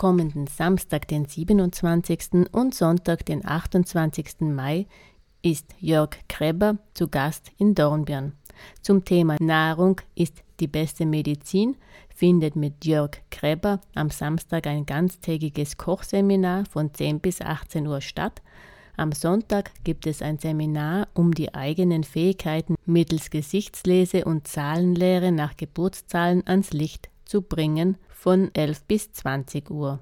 kommenden Samstag, den 27. und Sonntag, den 28. Mai, ist Jörg Kreber zu Gast in Dornbirn. Zum Thema Nahrung ist die beste Medizin findet mit Jörg Kreber am Samstag ein ganztägiges Kochseminar von 10 bis 18 Uhr statt. Am Sonntag gibt es ein Seminar, um die eigenen Fähigkeiten mittels Gesichtslese und Zahlenlehre nach Geburtszahlen ans Licht zu bringen von 11 bis 20 Uhr.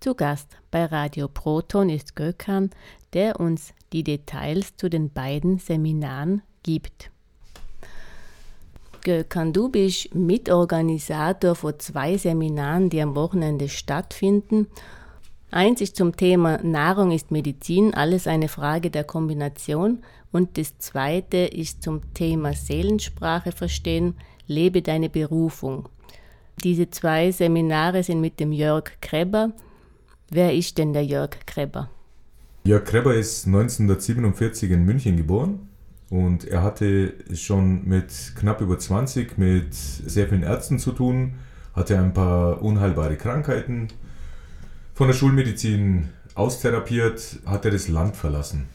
Zu Gast bei Radio Proton ist Gökhan, der uns die Details zu den beiden Seminaren gibt. Gökhan, du bist Mitorganisator von zwei Seminaren, die am Wochenende stattfinden. Eins ist zum Thema Nahrung ist Medizin, alles eine Frage der Kombination. Und das zweite ist zum Thema Seelensprache verstehen, lebe deine Berufung. Diese zwei Seminare sind mit dem Jörg Kreber. Wer ist denn der Jörg Kreber? Jörg Kreber ist 1947 in München geboren und er hatte schon mit knapp über 20 mit sehr vielen Ärzten zu tun, hatte ein paar unheilbare Krankheiten. Von der Schulmedizin austherapiert, hat er das Land verlassen.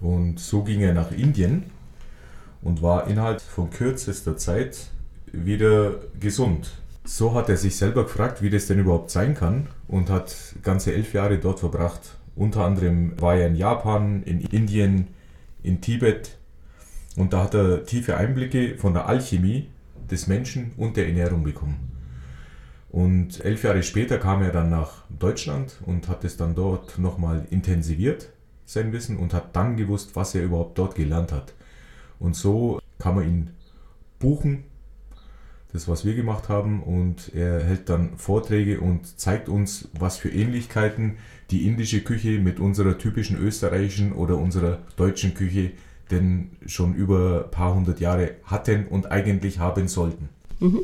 Und so ging er nach Indien und war innerhalb von kürzester Zeit wieder gesund. So hat er sich selber gefragt, wie das denn überhaupt sein kann und hat ganze elf Jahre dort verbracht. Unter anderem war er in Japan, in Indien, in Tibet und da hat er tiefe Einblicke von der Alchemie des Menschen und der Ernährung bekommen. Und elf Jahre später kam er dann nach Deutschland und hat es dann dort nochmal intensiviert, sein Wissen, und hat dann gewusst, was er überhaupt dort gelernt hat. Und so kann man ihn buchen das, was wir gemacht haben. Und er hält dann Vorträge und zeigt uns, was für Ähnlichkeiten die indische Küche mit unserer typischen österreichischen oder unserer deutschen Küche denn schon über ein paar hundert Jahre hatten und eigentlich haben sollten. Mhm.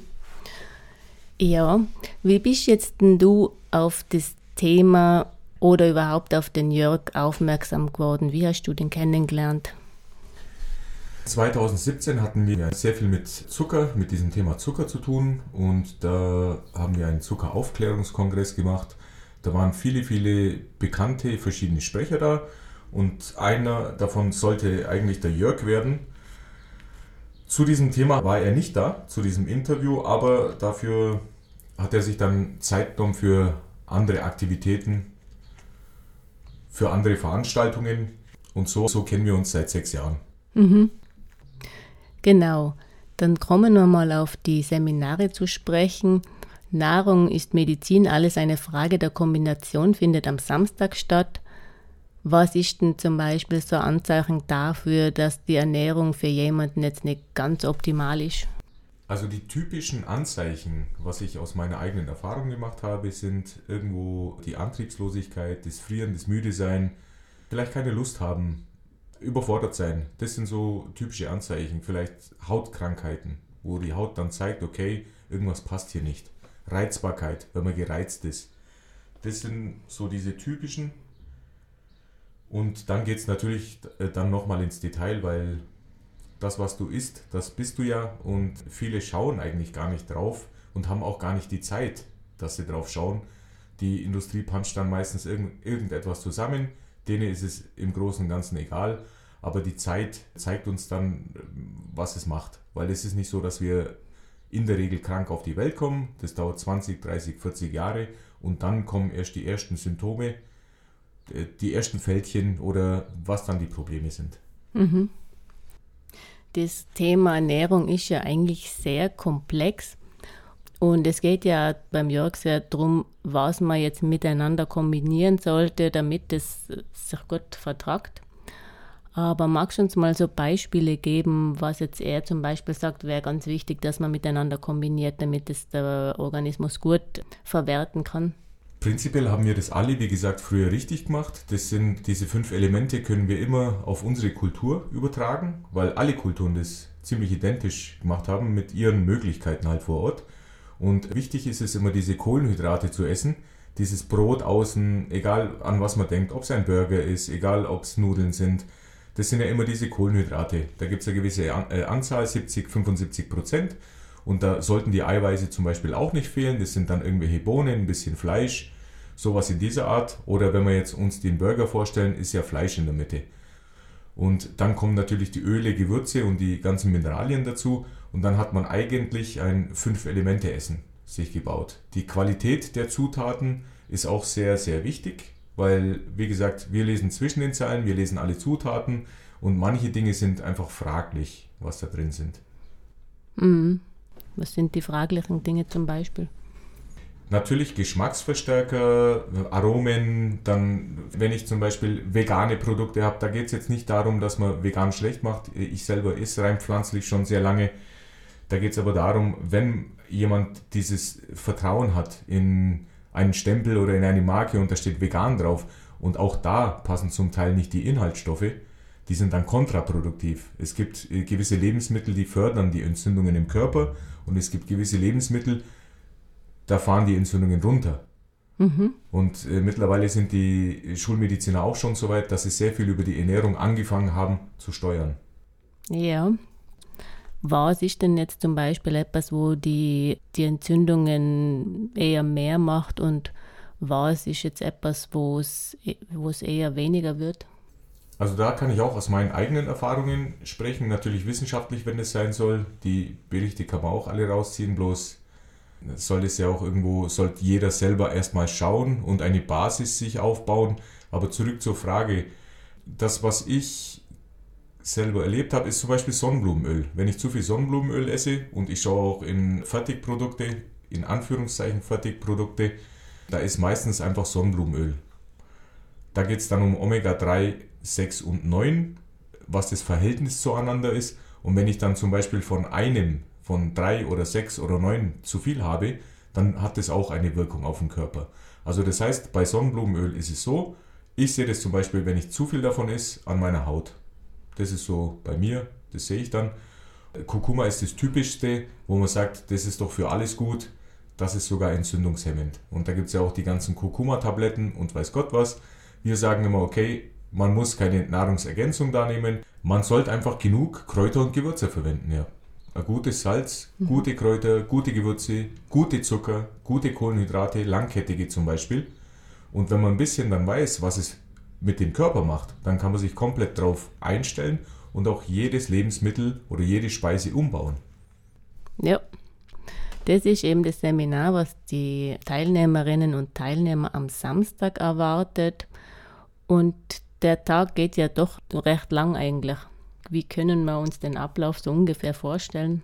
Ja, wie bist jetzt denn du auf das Thema oder überhaupt auf den Jörg aufmerksam geworden? Wie hast du den kennengelernt? 2017 hatten wir sehr viel mit Zucker, mit diesem Thema Zucker zu tun und da haben wir einen Zuckeraufklärungskongress gemacht. Da waren viele, viele bekannte verschiedene Sprecher da und einer davon sollte eigentlich der Jörg werden. Zu diesem Thema war er nicht da, zu diesem Interview, aber dafür hat er sich dann Zeit genommen für andere Aktivitäten, für andere Veranstaltungen und so, so kennen wir uns seit sechs Jahren. Mhm. Genau. Dann kommen wir mal auf die Seminare zu sprechen. Nahrung ist Medizin, alles eine Frage der Kombination, findet am Samstag statt. Was ist denn zum Beispiel so ein Anzeichen dafür, dass die Ernährung für jemanden jetzt nicht ganz optimal ist? Also die typischen Anzeichen, was ich aus meiner eigenen Erfahrung gemacht habe, sind irgendwo die Antriebslosigkeit, das Frieren, das Müdesein, vielleicht keine Lust haben, überfordert sein. Das sind so typische Anzeichen. Vielleicht Hautkrankheiten, wo die Haut dann zeigt, okay, irgendwas passt hier nicht. Reizbarkeit, wenn man gereizt ist. Das sind so diese typischen. Und dann geht es natürlich äh, dann nochmal ins Detail, weil das, was du isst, das bist du ja. Und viele schauen eigentlich gar nicht drauf und haben auch gar nicht die Zeit, dass sie drauf schauen. Die Industrie puncht dann meistens irgend, irgendetwas zusammen Denen ist es im Großen und Ganzen egal, aber die Zeit zeigt uns dann, was es macht. Weil es ist nicht so, dass wir in der Regel krank auf die Welt kommen. Das dauert 20, 30, 40 Jahre und dann kommen erst die ersten Symptome, äh, die ersten Fältchen oder was dann die Probleme sind. Mhm. Das Thema Ernährung ist ja eigentlich sehr komplex. Und es geht ja beim Jörg sehr darum, was man jetzt miteinander kombinieren sollte, damit es sich gut vertragt. Aber magst du uns mal so Beispiele geben, was jetzt er zum Beispiel sagt, wäre ganz wichtig, dass man miteinander kombiniert, damit es der Organismus gut verwerten kann? Prinzipiell haben wir das alle, wie gesagt, früher richtig gemacht. Das sind diese fünf Elemente, können wir immer auf unsere Kultur übertragen, weil alle Kulturen das ziemlich identisch gemacht haben mit ihren Möglichkeiten halt vor Ort. Und wichtig ist es immer, diese Kohlenhydrate zu essen. Dieses Brot außen, egal an was man denkt, ob es ein Burger ist, egal ob es Nudeln sind, das sind ja immer diese Kohlenhydrate. Da gibt es eine gewisse äh, Anzahl, 70, 75 Prozent. Und da sollten die Eiweiße zum Beispiel auch nicht fehlen. Das sind dann irgendwelche Bohnen, ein bisschen Fleisch Sowas in dieser Art. Oder wenn wir jetzt uns den Burger vorstellen, ist ja Fleisch in der Mitte. Und dann kommen natürlich die Öle, Gewürze und die ganzen Mineralien dazu. Und dann hat man eigentlich ein Fünf-Elemente-Essen sich gebaut. Die Qualität der Zutaten ist auch sehr, sehr wichtig, weil, wie gesagt, wir lesen zwischen den Zeilen, wir lesen alle Zutaten und manche Dinge sind einfach fraglich, was da drin sind. Mhm. Was sind die fraglichen Dinge zum Beispiel? Natürlich Geschmacksverstärker, Aromen, dann wenn ich zum Beispiel vegane Produkte habe, da geht es jetzt nicht darum, dass man vegan schlecht macht. Ich selber esse rein pflanzlich schon sehr lange. Da geht es aber darum, wenn jemand dieses Vertrauen hat in einen Stempel oder in eine Marke und da steht vegan drauf und auch da passen zum Teil nicht die Inhaltsstoffe, die sind dann kontraproduktiv. Es gibt äh, gewisse Lebensmittel, die fördern die Entzündungen im Körper und es gibt gewisse Lebensmittel, da fahren die Entzündungen runter. Mhm. Und äh, mittlerweile sind die Schulmediziner auch schon so weit, dass sie sehr viel über die Ernährung angefangen haben zu steuern. Ja. Was ist denn jetzt zum Beispiel etwas, wo die, die Entzündungen eher mehr macht und was ist jetzt etwas, wo es, wo es eher weniger wird? Also da kann ich auch aus meinen eigenen Erfahrungen sprechen, natürlich wissenschaftlich, wenn es sein soll. Die Berichte kann man auch alle rausziehen, bloß soll es ja auch irgendwo, sollte jeder selber erstmal schauen und eine Basis sich aufbauen. Aber zurück zur Frage, das, was ich selber erlebt habe, ist zum Beispiel Sonnenblumenöl. Wenn ich zu viel Sonnenblumenöl esse und ich schaue auch in Fertigprodukte, in Anführungszeichen Fertigprodukte, da ist meistens einfach Sonnenblumenöl. Da geht es dann um Omega-3 6 und 9, was das Verhältnis zueinander ist. Und wenn ich dann zum Beispiel von einem, von 3 oder 6 oder 9 zu viel habe, dann hat das auch eine Wirkung auf den Körper. Also das heißt, bei Sonnenblumenöl ist es so, ich sehe das zum Beispiel, wenn ich zu viel davon esse, an meiner Haut. Das ist so bei mir, das sehe ich dann. Kurkuma ist das typischste, wo man sagt, das ist doch für alles gut, das ist sogar entzündungshemmend. Und da gibt es ja auch die ganzen Kurkuma-Tabletten und weiß Gott was. Wir sagen immer, okay, man muss keine Nahrungsergänzung da nehmen. Man sollte einfach genug Kräuter und Gewürze verwenden, ja. Ein gutes Salz, mhm. gute Kräuter, gute Gewürze, gute Zucker, gute Kohlenhydrate, langkettige zum Beispiel. Und wenn man ein bisschen dann weiß, was es mit dem Körper macht, dann kann man sich komplett darauf einstellen und auch jedes Lebensmittel oder jede Speise umbauen. Ja, das ist eben das Seminar, was die Teilnehmerinnen und Teilnehmer am Samstag erwartet. Und der Tag geht ja doch recht lang eigentlich. Wie können wir uns den Ablauf so ungefähr vorstellen?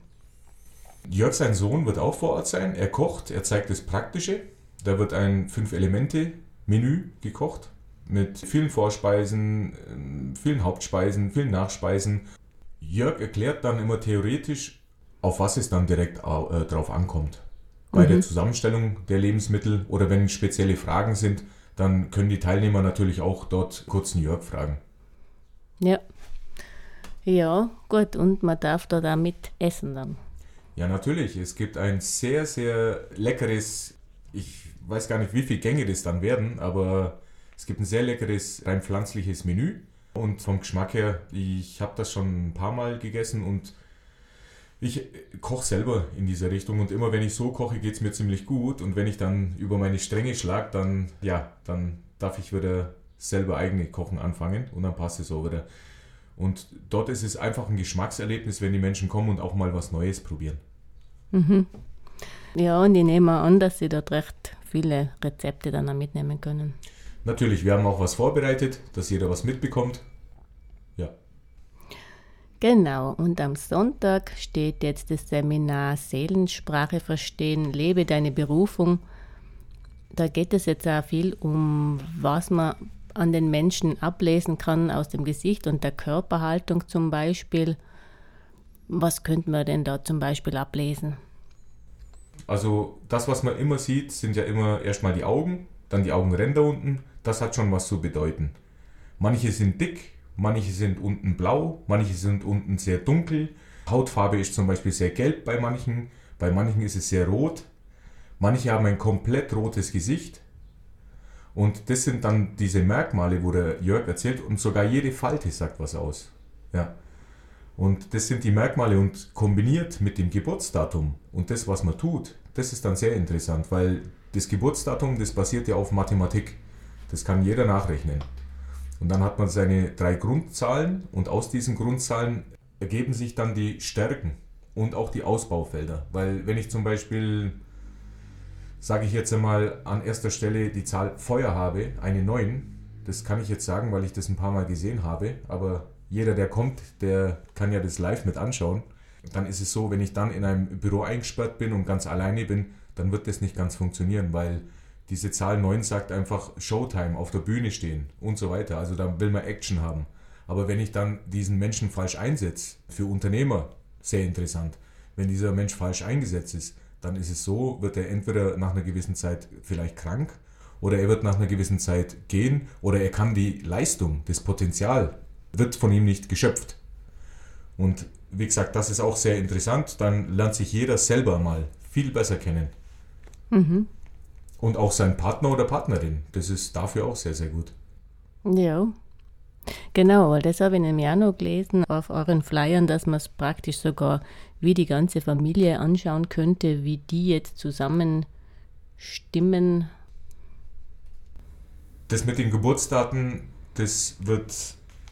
Jörg, sein Sohn, wird auch vor Ort sein. Er kocht, er zeigt das Praktische. Da wird ein Fünf-Elemente-Menü gekocht mit vielen Vorspeisen, ähm, vielen Hauptspeisen, vielen Nachspeisen. Jörg erklärt dann immer theoretisch, auf was es dann direkt äh, drauf ankommt. Bei mhm. der Zusammenstellung der Lebensmittel oder wenn spezielle Fragen sind, dann können die Teilnehmer natürlich auch dort kurz einen Jörg fragen. Ja. Ja, gut, und man darf dort auch mit essen dann. Ja, natürlich. Es gibt ein sehr, sehr leckeres, ich weiß gar nicht, wie viele Gänge das dann werden, aber es gibt ein sehr leckeres, rein pflanzliches Menü. Und vom Geschmack her, ich habe das schon ein paar Mal gegessen und ich koche selber in dieser Richtung und immer wenn ich so koche, geht es mir ziemlich gut. Und wenn ich dann über meine Stränge schlage, dann, ja, dann darf ich wieder selber eigene Kochen anfangen und dann passt es auch wieder. Und dort ist es einfach ein Geschmackserlebnis, wenn die Menschen kommen und auch mal was Neues probieren. Mhm. Ja, und ich nehme an, dass sie dort recht viele Rezepte dann auch mitnehmen können. Natürlich, wir haben auch was vorbereitet, dass jeder was mitbekommt. Genau, und am Sonntag steht jetzt das Seminar Seelensprache verstehen, lebe deine Berufung. Da geht es jetzt auch viel um, was man an den Menschen ablesen kann aus dem Gesicht und der Körperhaltung zum Beispiel. Was könnten wir denn da zum Beispiel ablesen? Also das, was man immer sieht, sind ja immer erstmal die Augen, dann die Augenränder unten. Das hat schon was zu bedeuten. Manche sind dick, Manche sind unten blau, manche sind unten sehr dunkel. Hautfarbe ist zum Beispiel sehr gelb bei manchen, bei manchen ist es sehr rot. Manche haben ein komplett rotes Gesicht. Und das sind dann diese Merkmale, wo der Jörg erzählt, und sogar jede Falte sagt was aus. Ja. Und das sind die Merkmale und kombiniert mit dem Geburtsdatum und das, was man tut, das ist dann sehr interessant, weil das Geburtsdatum, das basiert ja auf Mathematik. Das kann jeder nachrechnen. Und dann hat man seine drei Grundzahlen und aus diesen Grundzahlen ergeben sich dann die Stärken und auch die Ausbaufelder. Weil wenn ich zum Beispiel, sage ich jetzt einmal, an erster Stelle die Zahl Feuer habe, eine 9, das kann ich jetzt sagen, weil ich das ein paar Mal gesehen habe, aber jeder, der kommt, der kann ja das live mit anschauen. Dann ist es so, wenn ich dann in einem Büro eingesperrt bin und ganz alleine bin, dann wird das nicht ganz funktionieren, weil diese Zahl 9 sagt einfach Showtime, auf der Bühne stehen und so weiter. Also da will man Action haben. Aber wenn ich dann diesen Menschen falsch einsetze, für Unternehmer sehr interessant, wenn dieser Mensch falsch eingesetzt ist, dann ist es so, wird er entweder nach einer gewissen Zeit vielleicht krank oder er wird nach einer gewissen Zeit gehen oder er kann die Leistung, das Potenzial wird von ihm nicht geschöpft. Und wie gesagt, das ist auch sehr interessant. Dann lernt sich jeder selber mal viel besser kennen. Mhm. Und auch sein Partner oder Partnerin. Das ist dafür auch sehr, sehr gut. Ja. Genau, weil das habe ich nämlich auch noch gelesen auf euren Flyern, dass man es praktisch sogar wie die ganze Familie anschauen könnte, wie die jetzt zusammen stimmen. Das mit den Geburtsdaten, das wird,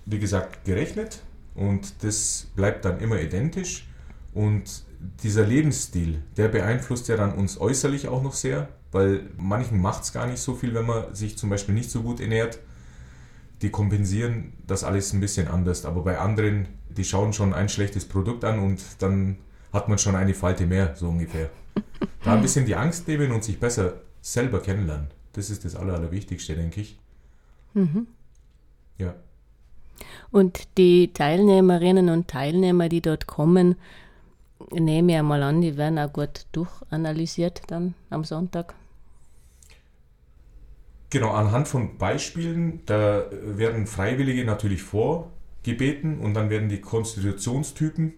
wie gesagt, gerechnet und das bleibt dann immer identisch. Und dieser Lebensstil, der beeinflusst ja dann uns äußerlich auch noch sehr, weil manchen macht es gar nicht so viel, wenn man sich zum Beispiel nicht so gut ernährt. Die kompensieren das alles ein bisschen anders, aber bei anderen, die schauen schon ein schlechtes Produkt an und dann hat man schon eine Falte mehr, so ungefähr. Da ein bisschen die Angst nehmen und sich besser selber kennenlernen. Das ist das Aller, Allerwichtigste, denke ich. Mhm. Ja. Und die Teilnehmerinnen und Teilnehmer, die dort kommen, nehme ich einmal an, die werden auch gut durchanalysiert dann am Sonntag. Genau, anhand von Beispielen, da werden Freiwillige natürlich vorgebeten und dann werden die Konstitutionstypen,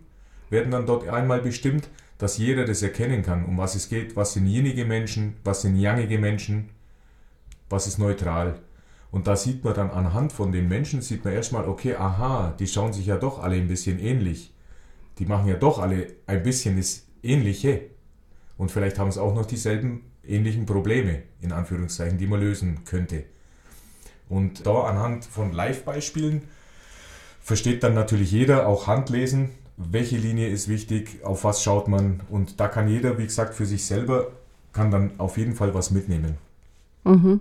werden dann dort einmal bestimmt, dass jeder das erkennen kann, um was es geht, was sind jenige Menschen, was sind jangige Menschen, was ist neutral. Und da sieht man dann anhand von den Menschen, sieht man erstmal, okay, aha, die schauen sich ja doch alle ein bisschen ähnlich. Die machen ja doch alle ein bisschen das Ähnliche. Und vielleicht haben es auch noch dieselben ähnlichen Probleme, in Anführungszeichen, die man lösen könnte. Und da anhand von Live-Beispielen versteht dann natürlich jeder, auch Handlesen, welche Linie ist wichtig, auf was schaut man. Und da kann jeder, wie gesagt, für sich selber, kann dann auf jeden Fall was mitnehmen. Mhm.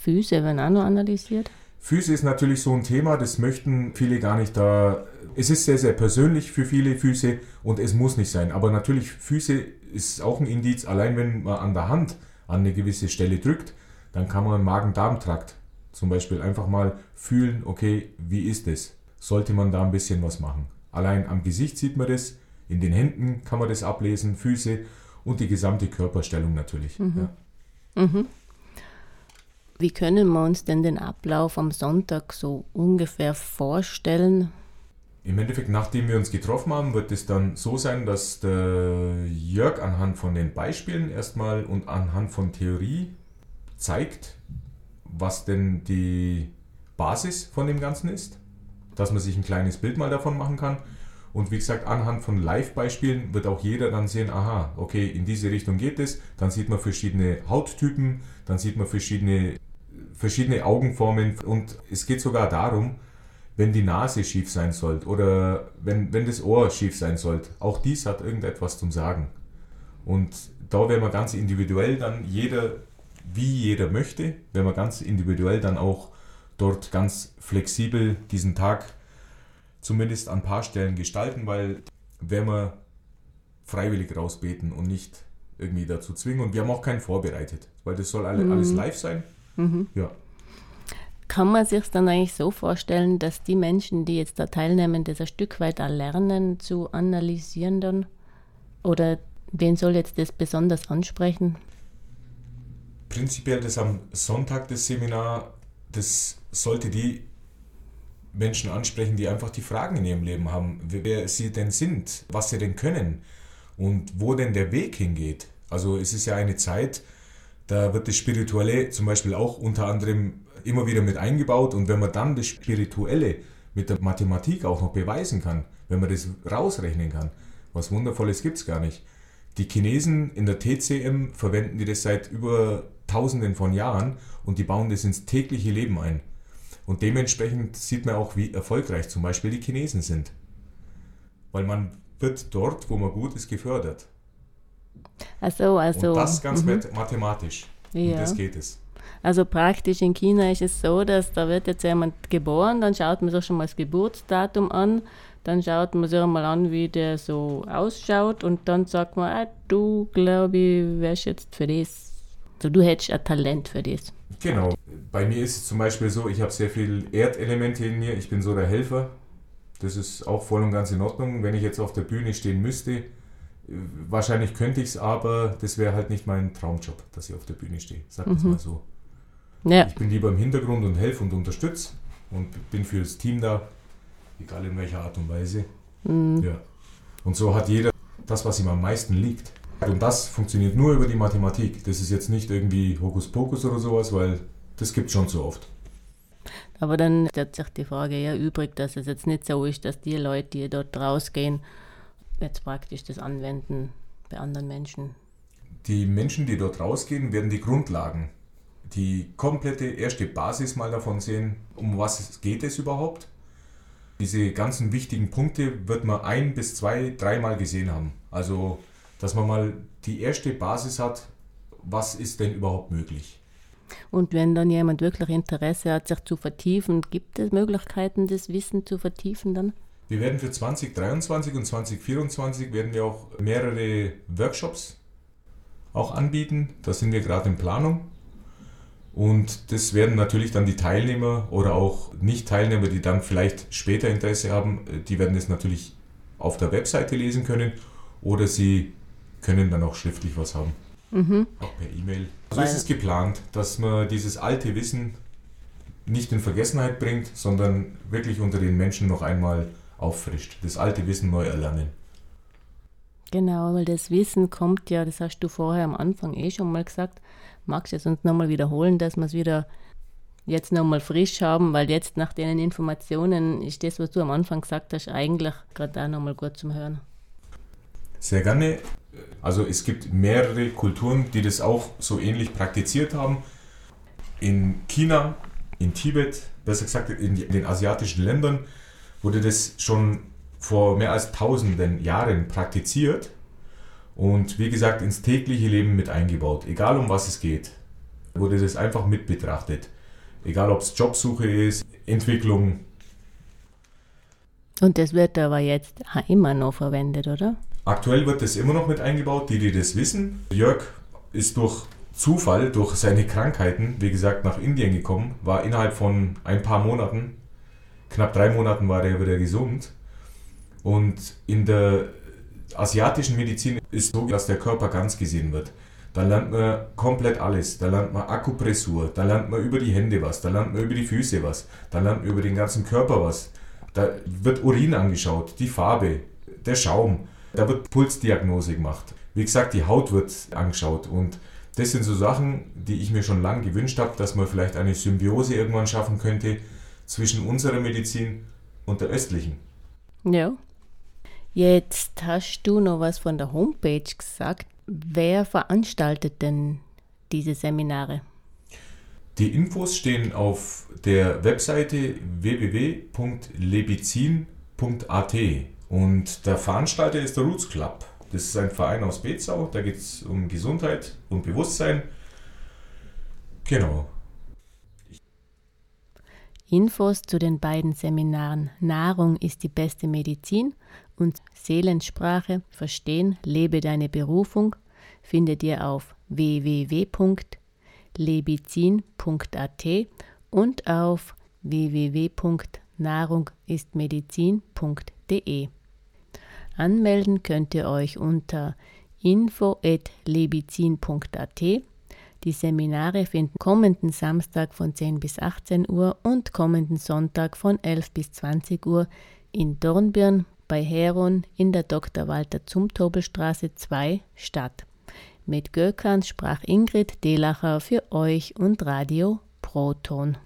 Füße werden auch noch analysiert? Füße ist natürlich so ein Thema, das möchten viele gar nicht da. Es ist sehr, sehr persönlich für viele Füße und es muss nicht sein. Aber natürlich, Füße ist auch ein Indiz, allein wenn man an der Hand an eine gewisse Stelle drückt, dann kann man Magen-Darm-Trakt zum Beispiel einfach mal fühlen, okay, wie ist es? Sollte man da ein bisschen was machen? Allein am Gesicht sieht man das, in den Händen kann man das ablesen, Füße und die gesamte Körperstellung natürlich. Mhm. Ja. Mhm. Wie können wir uns denn den Ablauf am Sonntag so ungefähr vorstellen? Im Endeffekt, nachdem wir uns getroffen haben, wird es dann so sein, dass der Jörg anhand von den Beispielen erstmal und anhand von Theorie zeigt, was denn die Basis von dem Ganzen ist, dass man sich ein kleines Bild mal davon machen kann. Und wie gesagt, anhand von Live-Beispielen wird auch jeder dann sehen, aha, okay, in diese Richtung geht es. Dann sieht man verschiedene Hauttypen, dann sieht man verschiedene verschiedene Augenformen und es geht sogar darum, wenn die Nase schief sein sollte oder wenn, wenn das Ohr schief sein sollte. Auch dies hat irgendetwas zum Sagen. Und da wäre man ganz individuell dann jeder, wie jeder möchte, wenn man ganz individuell dann auch dort ganz flexibel diesen Tag zumindest an ein paar Stellen gestalten, weil wenn wir freiwillig rausbeten und nicht irgendwie dazu zwingen und wir haben auch keinen vorbereitet, weil das soll alle, mhm. alles live sein. Mhm. Ja. Kann man sich dann eigentlich so vorstellen, dass die Menschen, die jetzt da teilnehmen, das ein Stück weit lernen zu analysieren dann? Oder wen soll jetzt das besonders ansprechen? Prinzipiell das am Sonntag, das Seminar, das sollte die Menschen ansprechen, die einfach die Fragen in ihrem Leben haben, wer sie denn sind, was sie denn können und wo denn der Weg hingeht. Also es ist ja eine Zeit, da wird das Spirituelle zum Beispiel auch unter anderem immer wieder mit eingebaut und wenn man dann das Spirituelle mit der Mathematik auch noch beweisen kann, wenn man das rausrechnen kann, was Wundervolles gibt es gar nicht, Die Chinesen in der TCM verwenden die das seit über Tausenden von Jahren und die bauen das ins tägliche Leben ein. Und dementsprechend sieht man auch, wie erfolgreich zum Beispiel die Chinesen sind. Weil man wird dort, wo man gut ist, gefördert. Ach so, also. Und das ganz mhm. mathematisch. Ja. Und das geht es. Also praktisch in China ist es so, dass da wird jetzt jemand geboren, dann schaut man sich schon mal das Geburtsdatum an dann schaut man sich mal an, wie der so ausschaut und dann sagt man, ah, du, glaube ich, wärst jetzt für das. Also du hättest ein Talent für das. Genau. Bei mir ist es zum Beispiel so, ich habe sehr viel Erdelemente in mir. Ich bin so der Helfer. Das ist auch voll und ganz in Ordnung. Wenn ich jetzt auf der Bühne stehen müsste, wahrscheinlich könnte ich es, aber das wäre halt nicht mein Traumjob, dass ich auf der Bühne stehe. Sag das mhm. mal so. Ja. Ich bin lieber im Hintergrund und helfe und unterstütze und bin für das Team da egal in welcher Art und Weise. Mhm. Ja. Und so hat jeder das, was ihm am meisten liegt. Und das funktioniert nur über die Mathematik. Das ist jetzt nicht irgendwie Hokuspokus oder sowas, weil das gibt es schon so oft. Aber dann stellt sich die Frage ja übrig, dass es jetzt nicht so ist, dass die Leute, die dort rausgehen, jetzt praktisch das anwenden bei anderen Menschen. Die Menschen, die dort rausgehen, werden die Grundlagen, die komplette erste Basis mal davon sehen, um was geht es überhaupt diese ganzen wichtigen Punkte wird man ein bis zwei, dreimal gesehen haben. Also, dass man mal die erste Basis hat, was ist denn überhaupt möglich. Und wenn dann jemand wirklich Interesse hat, sich zu vertiefen, gibt es Möglichkeiten, das Wissen zu vertiefen dann? Wir werden für 2023 und 2024 werden wir auch mehrere Workshops auch anbieten. Da sind wir gerade in Planung. Und das werden natürlich dann die Teilnehmer oder auch Nicht-Teilnehmer, die dann vielleicht später Interesse haben, äh, die werden es natürlich auf der Webseite lesen können oder sie können dann auch schriftlich was haben. Mhm. Auch per E-Mail. So also ist es geplant, dass man dieses alte Wissen nicht in Vergessenheit bringt, sondern wirklich unter den Menschen noch einmal auffrischt. Das alte Wissen neu erlernen. Genau, weil das Wissen kommt ja, das hast du vorher am Anfang eh schon mal gesagt, magst du es uns nochmal wiederholen, dass wir es wieder jetzt nochmal frisch haben, weil jetzt nach den Informationen ist das, was du am Anfang gesagt hast, eigentlich gerade auch nochmal gut zum Hören. Sehr gerne. Also es gibt mehrere Kulturen, die das auch so ähnlich praktiziert haben. In China, in Tibet, besser gesagt in den asiatischen Ländern, wurde das schon vor mehr als tausenden Jahren praktiziert und wie gesagt ins tägliche Leben mit eingebaut. Egal um was es geht, wurde das einfach mit betrachtet. Egal ob es Jobsuche ist, Entwicklung. Und das wird aber jetzt immer noch verwendet, oder? Aktuell wird das immer noch mit eingebaut, die, die das wissen. Jörg ist durch Zufall, durch seine Krankheiten, wie gesagt, nach Indien gekommen, war innerhalb von ein paar Monaten, knapp drei Monaten war er wieder gesund. Und in der asiatischen Medizin ist so, dass der Körper ganz gesehen wird. Da lernt man komplett alles. Da lernt man Akupressur, da lernt man über die Hände was, da lernt man über die Füße was, da lernt man über den ganzen Körper was. Da wird Urin angeschaut, die Farbe, der Schaum, da wird Pulsdiagnose gemacht. Wie gesagt, die Haut wird angeschaut und das sind so Sachen, die ich mir schon lange gewünscht habe, dass man vielleicht eine Symbiose irgendwann schaffen könnte zwischen unserer Medizin und der östlichen. Ja. Jetzt hast du noch was von der Homepage gesagt. Wer veranstaltet denn diese Seminare? Die Infos stehen auf der Webseite www.lebizin.at und der Veranstalter ist der Roots Club. Das ist ein Verein aus Bezau, da geht es um Gesundheit und Bewusstsein. Genau. Infos zu den beiden Seminaren Nahrung ist die beste Medizin und Seelensprache Verstehen, lebe deine Berufung findet ihr auf www.lebizin.at und auf www.nahrungistmedizin.de. Anmelden könnt ihr euch unter info.lebizin.at. Die Seminare finden kommenden Samstag von 10 bis 18 Uhr und kommenden Sonntag von 11 bis 20 Uhr in Dornbirn bei Heron in der Dr. Walter Zumtobelstraße 2 statt. Mit Gökans sprach Ingrid Delacher für euch und Radio Proton.